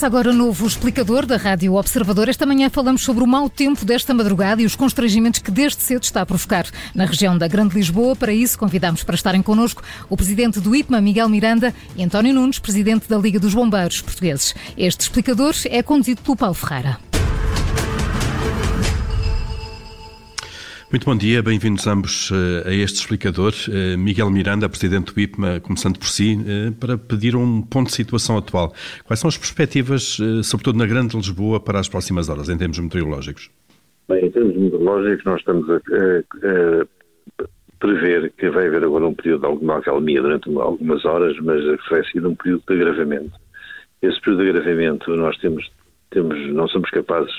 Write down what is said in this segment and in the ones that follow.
Começa agora o novo explicador da Rádio Observador. Esta manhã falamos sobre o mau tempo desta madrugada e os constrangimentos que desde cedo está a provocar na região da Grande Lisboa. Para isso, convidamos para estarem connosco o presidente do IPMA, Miguel Miranda, e António Nunes, presidente da Liga dos Bombeiros Portugueses. Este explicador é conduzido pelo Paulo Ferreira. Muito bom dia, bem-vindos ambos uh, a este explicador. Uh, Miguel Miranda, Presidente do IPMA, começando por si, uh, para pedir um ponto de situação atual. Quais são as perspectivas, sobretudo na Grande Lisboa, para as próximas horas, em termos meteorológicos? Bem, em termos meteorológicos, nós estamos a, a, a prever que vai haver agora um período de alguma acalmia durante algumas horas, mas vai ser um período de agravamento. Esse período de agravamento nós temos, temos não somos capazes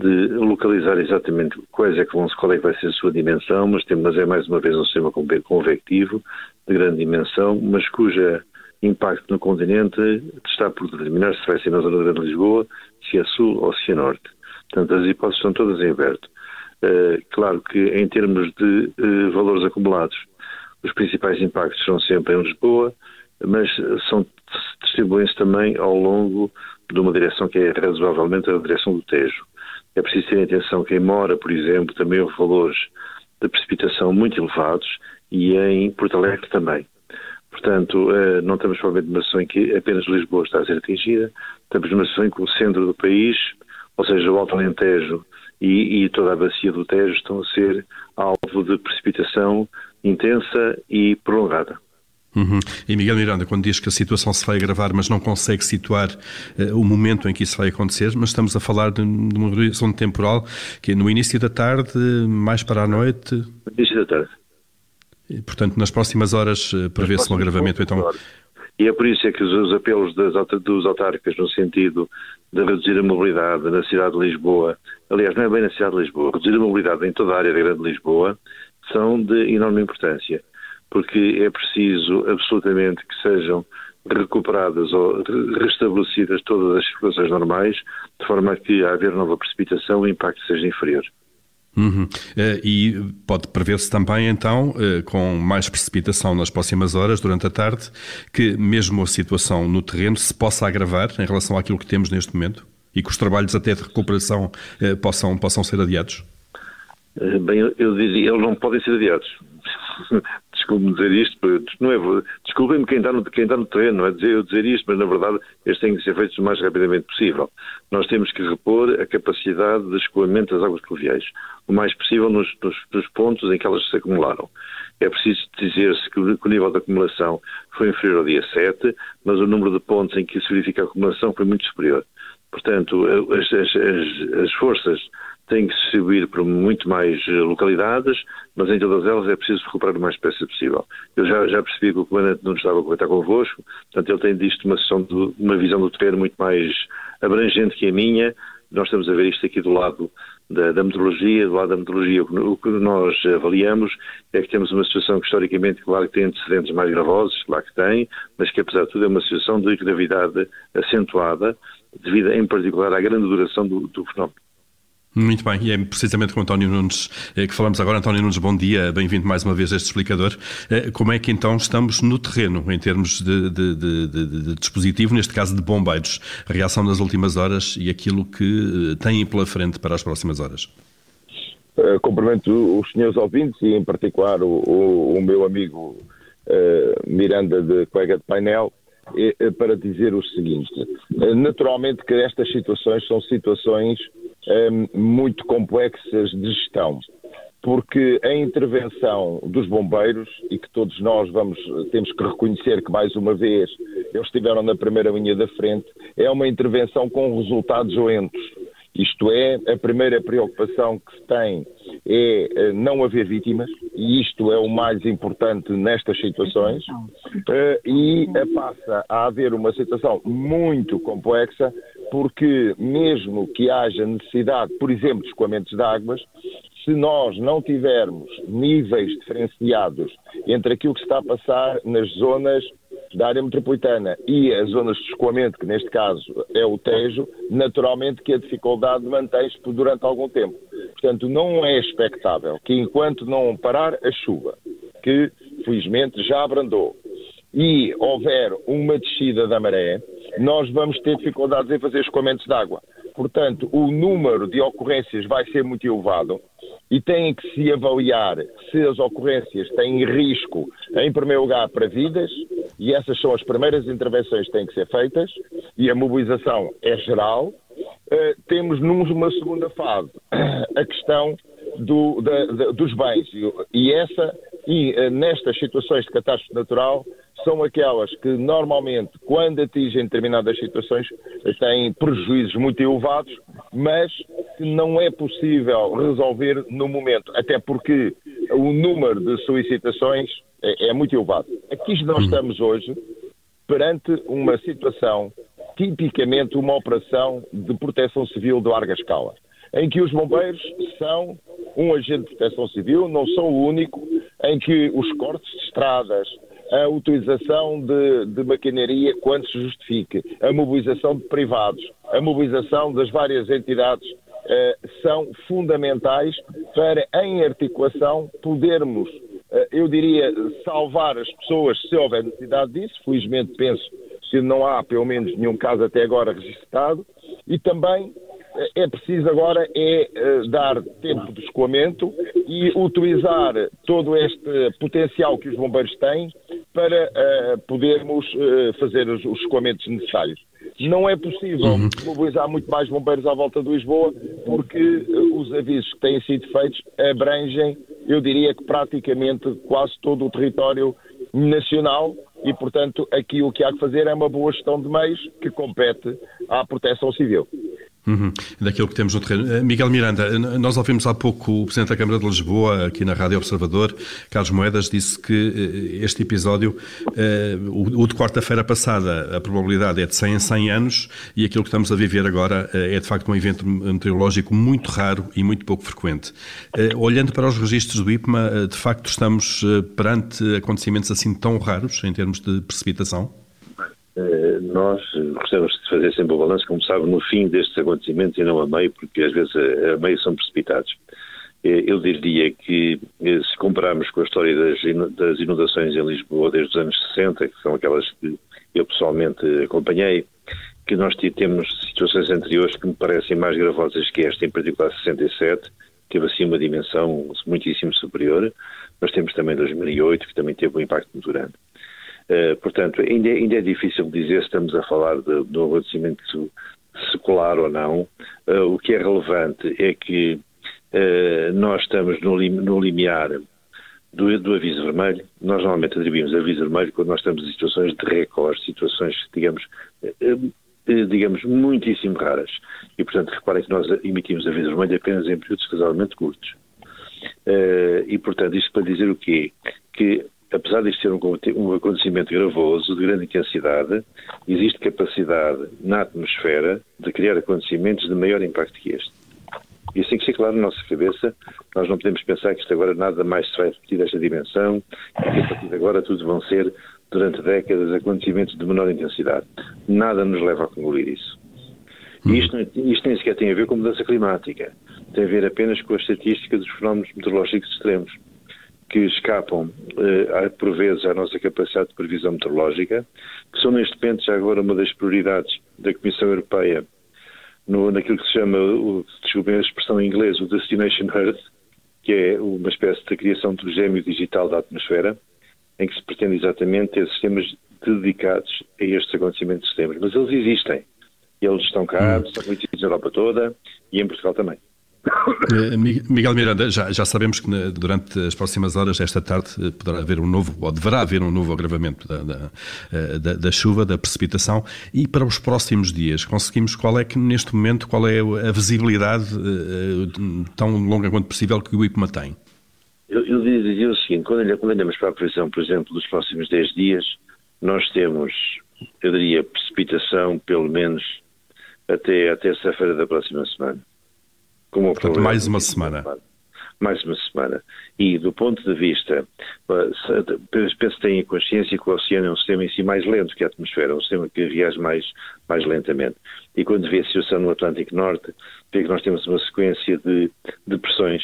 de localizar exatamente quais é que vão, qual é que vai ser a sua dimensão, mas, tem, mas é mais uma vez um sistema convectivo de grande dimensão, mas cuja impacto no continente está por determinar se vai ser na zona de Grande Lisboa, se é sul ou se é norte. Portanto, as hipóteses estão todas em aberto. Uh, claro que em termos de uh, valores acumulados, os principais impactos são sempre em Lisboa, mas são distribuem-se também ao longo de uma direção que é razoavelmente a direção do Tejo. É preciso ter atenção que em Mora, por exemplo, também houve valores de precipitação muito elevados e em Porto Alegre também. Portanto, eh, não estamos provavelmente numa situação em que apenas Lisboa está a ser atingida, estamos numa situação em que o centro do país, ou seja, o Alto Alentejo e, e toda a bacia do Tejo estão a ser alvo de precipitação intensa e prolongada. Uhum. E Miguel Miranda, quando diz que a situação se vai agravar, mas não consegue situar uh, o momento em que isso vai acontecer, mas estamos a falar de, de uma horizonte temporal que é no início da tarde, mais para a noite? No início da tarde. E, portanto, nas próximas horas uh, prevê-se um agravamento, então... E é por isso é que os, os apelos das, dos autárquicos no sentido de reduzir a mobilidade na cidade de Lisboa, aliás, não é bem na cidade de Lisboa, reduzir a mobilidade em toda a área da Grande Lisboa, são de enorme importância porque é preciso absolutamente que sejam recuperadas ou restabelecidas todas as circulações normais, de forma a que, a haver nova precipitação, o impacto seja inferior. Uhum. Uh, e pode prever-se também, então, uh, com mais precipitação nas próximas horas, durante a tarde, que mesmo a situação no terreno se possa agravar em relação àquilo que temos neste momento e que os trabalhos até de recuperação uh, possam, possam ser adiados? Bem, eu diria, eles não podem ser adiados. Desculpe-me dizer isto, não é, desculpem-me quem está, no, quem está no terreno, não é dizer, eu dizer isto, mas na verdade estes têm que ser feitos o mais rapidamente possível. Nós temos que repor a capacidade de escoamento das águas pluviais, o mais possível nos, nos, nos pontos em que elas se acumularam. É preciso dizer-se que o nível de acumulação foi inferior ao dia 7, mas o número de pontos em que se verifica a acumulação foi muito superior. Portanto, as, as, as, as forças tem que se distribuir para muito mais eh, localidades, mas em todas elas é preciso recuperar o mais depressa possível. Eu já, já, percebi que o comandante não estava a comentar convosco, portanto ele tem disto uma, de, uma visão do terreno muito mais abrangente que a minha. Nós estamos a ver isto aqui do lado da, da metodologia, do lado da metodologia, o que nós avaliamos é que temos uma situação que historicamente, claro que tem antecedentes mais gravosos, claro que tem, mas que apesar de tudo é uma situação de gravidade acentuada, devido em particular à grande duração do, do fenómeno. Muito bem, e é precisamente com António Nunes eh, que falamos agora. António Nunes, bom dia, bem-vindo mais uma vez a este explicador. Eh, como é que então estamos no terreno, em termos de, de, de, de dispositivo, neste caso de bombeiros? A reação nas últimas horas e aquilo que eh, têm pela frente para as próximas horas? Cumprimento os senhores ouvintes e, em particular, o, o, o meu amigo uh, Miranda, de colega de painel, para dizer o seguinte: naturalmente que estas situações são situações muito complexas de gestão, porque a intervenção dos bombeiros, e que todos nós vamos, temos que reconhecer que mais uma vez eles estiveram na primeira linha da frente, é uma intervenção com resultados lentos. Isto é, a primeira preocupação que se tem é eh, não haver vítimas, e isto é o mais importante nestas situações, eh, e passa a haver uma situação muito complexa porque mesmo que haja necessidade, por exemplo, de escoamentos de águas, se nós não tivermos níveis diferenciados entre aquilo que está a passar nas zonas da área metropolitana e as zonas de escoamento, que neste caso é o Tejo, naturalmente que a dificuldade mantém-se durante algum tempo. Portanto, não é expectável que enquanto não parar a chuva, que felizmente já abrandou, e houver uma descida da maré, nós vamos ter dificuldades em fazer escoamentos de água. Portanto, o número de ocorrências vai ser muito elevado e tem que se avaliar se as ocorrências têm risco, em primeiro lugar, para vidas, e essas são as primeiras intervenções que têm que ser feitas, e a mobilização é geral. Uh, temos numa segunda fase a questão do, da, da, dos bens, e essa, e uh, nestas situações de catástrofe natural, são aquelas que normalmente, quando atingem determinadas situações, têm prejuízos muito elevados, mas que não é possível resolver no momento, até porque o número de solicitações é, é muito elevado. Aqui nós estamos hoje perante uma situação tipicamente uma operação de proteção civil de larga escala, em que os bombeiros são um agente de proteção civil, não são o único, em que os cortes de estradas, a utilização de, de maquinaria quando se justifique, a mobilização de privados, a mobilização das várias entidades eh, são fundamentais para, em articulação, podermos, eh, eu diria, salvar as pessoas se houver necessidade disso. Felizmente, penso que não há, pelo menos, nenhum caso até agora registrado. E também é preciso agora é uh, dar tempo de escoamento e utilizar todo este potencial que os bombeiros têm para uh, podermos uh, fazer os, os escoamentos necessários. Não é possível uhum. mobilizar muito mais bombeiros à volta de Lisboa porque os avisos que têm sido feitos abrangem, eu diria que praticamente quase todo o território nacional e, portanto, aqui o que há que fazer é uma boa gestão de meios que compete à proteção civil. Uhum. Daquilo que temos no terreno. Eh, Miguel Miranda, nós ouvimos há pouco o Presidente da Câmara de Lisboa, aqui na Rádio Observador, Carlos Moedas, disse que eh, este episódio, eh, o de quarta-feira passada, a probabilidade é de 100 em 100 anos e aquilo que estamos a viver agora é de facto um evento meteorológico muito raro e muito pouco frequente. Olhando para os registros do IPMA, de facto estamos perante acontecimentos assim tão raros em termos de precipitação? Eh, nós gostamos de fazer sempre o balanço, como sabe, no fim destes acontecimentos e não a meio, porque às vezes a meio são precipitados. Eh, eu diria que, eh, se compararmos com a história das inundações em Lisboa desde os anos 60, que são aquelas que eu pessoalmente acompanhei, que nós temos situações anteriores que me parecem mais gravosas que esta, em particular 67, teve assim uma dimensão muitíssimo superior, mas temos também 2008, que também teve um impacto muito grande. Uh, portanto, ainda, ainda, é difícil dizer se estamos a falar de, de um acontecimento secular ou não. Uh, o que é relevante é que uh, nós estamos no, lim, no limiar do, do, aviso vermelho. Nós normalmente atribuímos aviso vermelho quando nós estamos em situações de recorde, situações, digamos, digamos, muitíssimo raras. E, portanto, reparem que nós emitimos aviso vermelho apenas em períodos casualmente curtos. e, portanto, isto para dizer o quê? Que apesar de ser um, um acontecimento gravoso, de grande intensidade, existe capacidade na atmosfera de criar acontecimentos de maior impacto que este. Isso tem que ser claro na nossa cabeça. Nós não podemos pensar que isto agora nada mais se vai repetir esta dimensão e que a partir de agora tudo vão ser, durante décadas, acontecimentos de menor intensidade. Nada nos leva a concluir isso. E isto, isto nem sequer tem a ver com mudança climática. Tem a ver apenas com a estatística dos fenómenos meteorológicos extremos que escapam, eh, por vezes, à nossa capacidade de previsão meteorológica, que são neste momento já agora uma das prioridades da Comissão Europeia no, naquilo que se chama, o, desculpem a expressão em inglês, o Destination Earth, que é uma espécie de criação do gêmeo digital da atmosfera, em que se pretende exatamente ter sistemas dedicados a estes acontecimentos extremos. Mas eles existem. Eles estão cá, hum. estão conhecidos na Europa toda e em Portugal também. Eh, Miguel Miranda, já, já, sabemos que durante as próximas horas, esta tarde, eh, poderá haver um novo, ou deverá haver um novo agravamento da, da, eh, da, da, chuva, da precipitação, e para os próximos dias, conseguimos qual é que, neste momento, qual é a visibilidade tão longa quanto possível que o IPMA tem? Eu, eu diria o seguinte, quando, quando olhamos para a previsão, por exemplo, dos próximos 10 dias, nós temos, eu diria, precipitação, pelo menos, até a terça-feira da próxima semana como Portanto, mais uma semana. Mais uma semana. E do ponto de vista, penso que têm consciência que o oceano é um sistema em si mais lento que a atmosfera, é um sistema que reage mais, mais lentamente. E quando vê a situação no Atlântico Norte, vê que nós temos uma sequência de, de pressões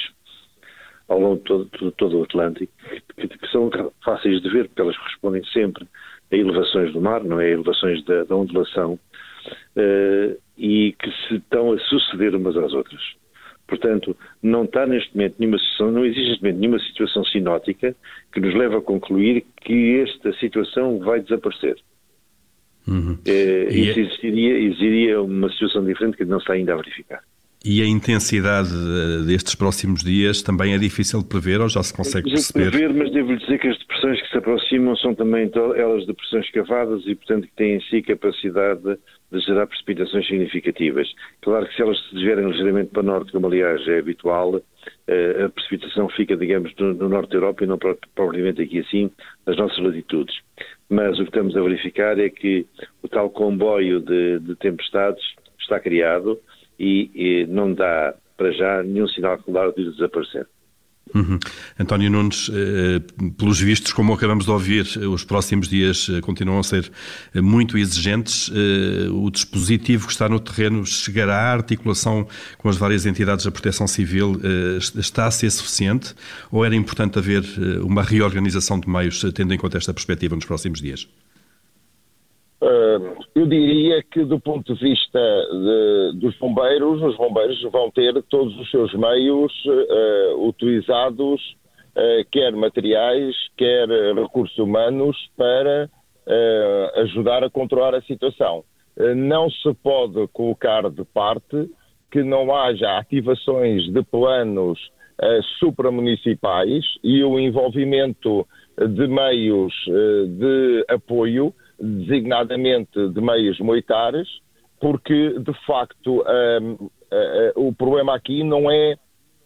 ao longo de todo, todo, todo o Atlântico, que, que, são fáceis de ver, porque elas correspondem sempre a elevações do mar, não é? A elevações da, da ondulação, uh, e que se estão a suceder umas às outras. Portanto, não está neste momento nenhuma situação, não existe neste momento nenhuma situação sinótica que nos leve a concluir que esta situação vai desaparecer. Uhum. É, isso existiria, existiria uma situação diferente que não está ainda a verificar. E a intensidade destes próximos dias também é difícil de prever ou já se consegue perceber? prever, mas devo-lhe dizer que as depressões que se aproximam são também elas depressões cavadas e, portanto, que têm em si capacidade de gerar precipitações significativas. Claro que se elas se desvierem ligeiramente para o norte, como aliás é habitual, eh, a precipitação fica, digamos, no, norte da Europa e não propriamente aqui assim, nas nossas latitudes. Mas o que estamos a verificar é que o tal comboio de, de tempestades está criado, e, e não dá para já nenhum sinal claro de desaparecer. Uhum. António Nunes, eh, pelos vistos, como acabamos de ouvir, os próximos dias eh, continuam a ser eh, muito exigentes. O dispositivo que está no terreno chegará à articulação com as várias entidades da proteção civil está a ser suficiente ou era importante haver uma reorganização de meios, tendo em conta esta perspectiva nos próximos dias? Eu diria que, do ponto de vista de, dos bombeiros, os bombeiros vão ter todos os seus meios uh, utilizados, uh, quer materiais, quer recursos humanos, para uh, ajudar a controlar a situação. não se pode colocar de parte que não haja ativações de planos supramunicipais e o envolvimento de meios de apoio designadamente de meios militares, porque, de facto, um, uh, uh, o problema aqui não é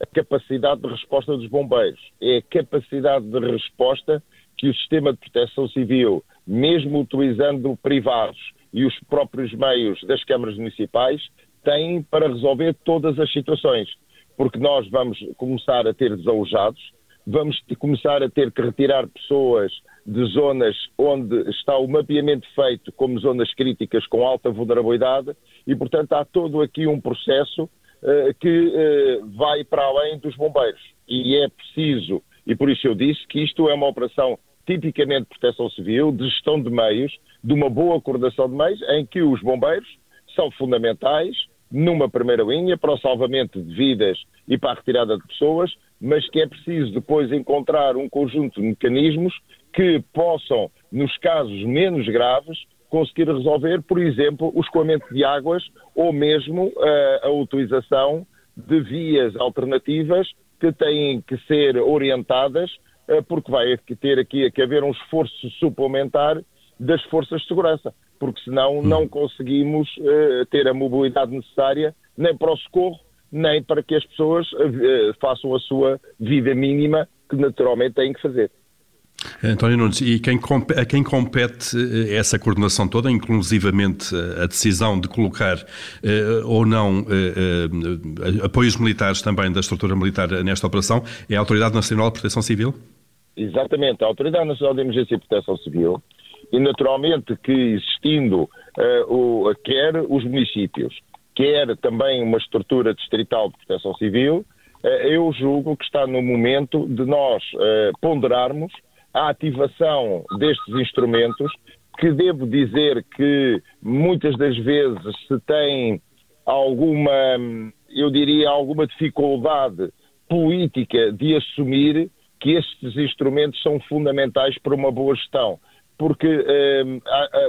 a capacidade de resposta dos bombeiros, é a capacidade de resposta que o sistema de proteção civil, mesmo utilizando privados e os próprios meios das câmaras municipais, tem para resolver todas as situações. Porque nós vamos começar a ter desalojados, vamos começar a ter que retirar pessoas de zonas onde está o mapeamento feito como zonas críticas com alta vulnerabilidade e, portanto, há todo aqui um processo uh, que uh, vai para além dos bombeiros. E é preciso, e por isso eu disse que isto é uma operação tipicamente de proteção civil, de gestão de meios, de uma boa coordenação de meios, em que os bombeiros são fundamentais numa primeira linha para o salvamento de vidas e para a retirada de pessoas, mas que é preciso depois encontrar um conjunto de mecanismos que possam, nos casos menos graves, conseguir resolver, por exemplo, o escoamento de águas ou mesmo uh, a utilização de vias alternativas que têm que ser orientadas, uh, porque vai ter aqui que haver um esforço suplementar das forças de segurança, porque senão hum. não conseguimos uh, ter a mobilidade necessária nem para o socorro, nem para que as pessoas façam a sua vida mínima que naturalmente têm que fazer. António Nunes, e quem, a quem compete eh, essa coordenação toda, inclusivamente eh, a decisão de colocar eh, ou não apoios militares também da estrutura militar nesta operação, é a Autoridade Nacional de Proteção Civil? Exatamente, a Autoridade Nacional de Emergência e Proteção Civil, e naturalmente que existindo o, quer os municípios, quer também uma estrutura distrital de proteção civil, eu julgo que está no momento de nós ponderarmos a ativação destes instrumentos, que devo dizer que muitas das vezes se tem alguma, eu diria, alguma dificuldade política de assumir que estes instrumentos são fundamentais para uma boa gestão. Porque, eh,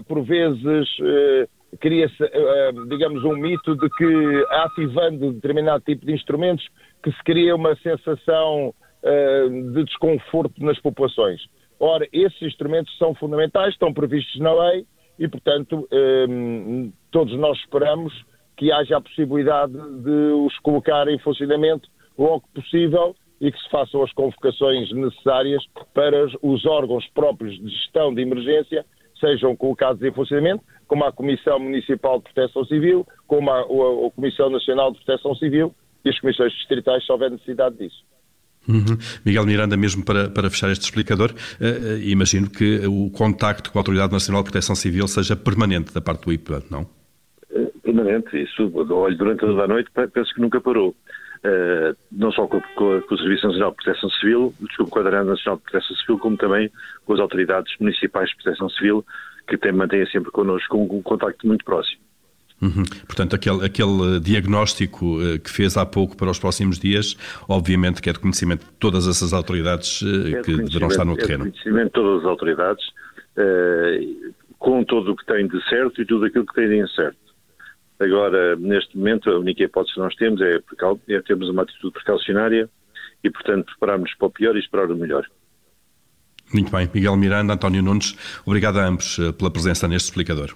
por vezes, eh, cria-se, eh, digamos, um mito de que ativando determinado tipo de instrumentos que se cria uma sensação eh, de desconforto nas populações. Ora, esses instrumentos são fundamentais, estão previstos na lei e, portanto, ehm, todos nós esperamos que haja a possibilidade de os colocar em funcionamento logo possível e que se façam as convocações necessárias para os órgãos próprios de gestão de emergência sejam colocados em funcionamento, como a Comissão Municipal de Proteção Civil, como a, a, a Comissão Nacional de Proteção Civil e as comissões distritais, se houver necessidade disso. Uhum. Miguel Miranda, mesmo para, para fechar este explicador, uh, imagino que o contacto com a Autoridade Nacional de Proteção Civil seja permanente da parte do IPA, não? Permanente, isso, olho, durante toda a noite penso que nunca parou. uh, não só com, com, com, o Serviço Nacional de Proteção Civil, desculpe, com a Direção Nacional de Proteção Civil, como também com as autoridades municipais de proteção civil, que tem, mantêm sempre connosco um, um contacto muito próximo. Uhum. Portanto, aquele, aquele diagnóstico uh, que fez há pouco para os próximos dias, obviamente que é de conhecimento de todas essas autoridades uh, é que deverão estar no terreno. É de conhecimento de todas as autoridades, com tudo o que tem de certo e tudo aquilo que tem de incerto. Agora, neste momento, a única hipótese que nós temos é, é termos uma atitude precaucionária e, portanto, prepararmos para o pior e esperar o melhor. Muito bem. Miguel Miranda, António Nunes, obrigado a ambos eh, pela presença neste explicador.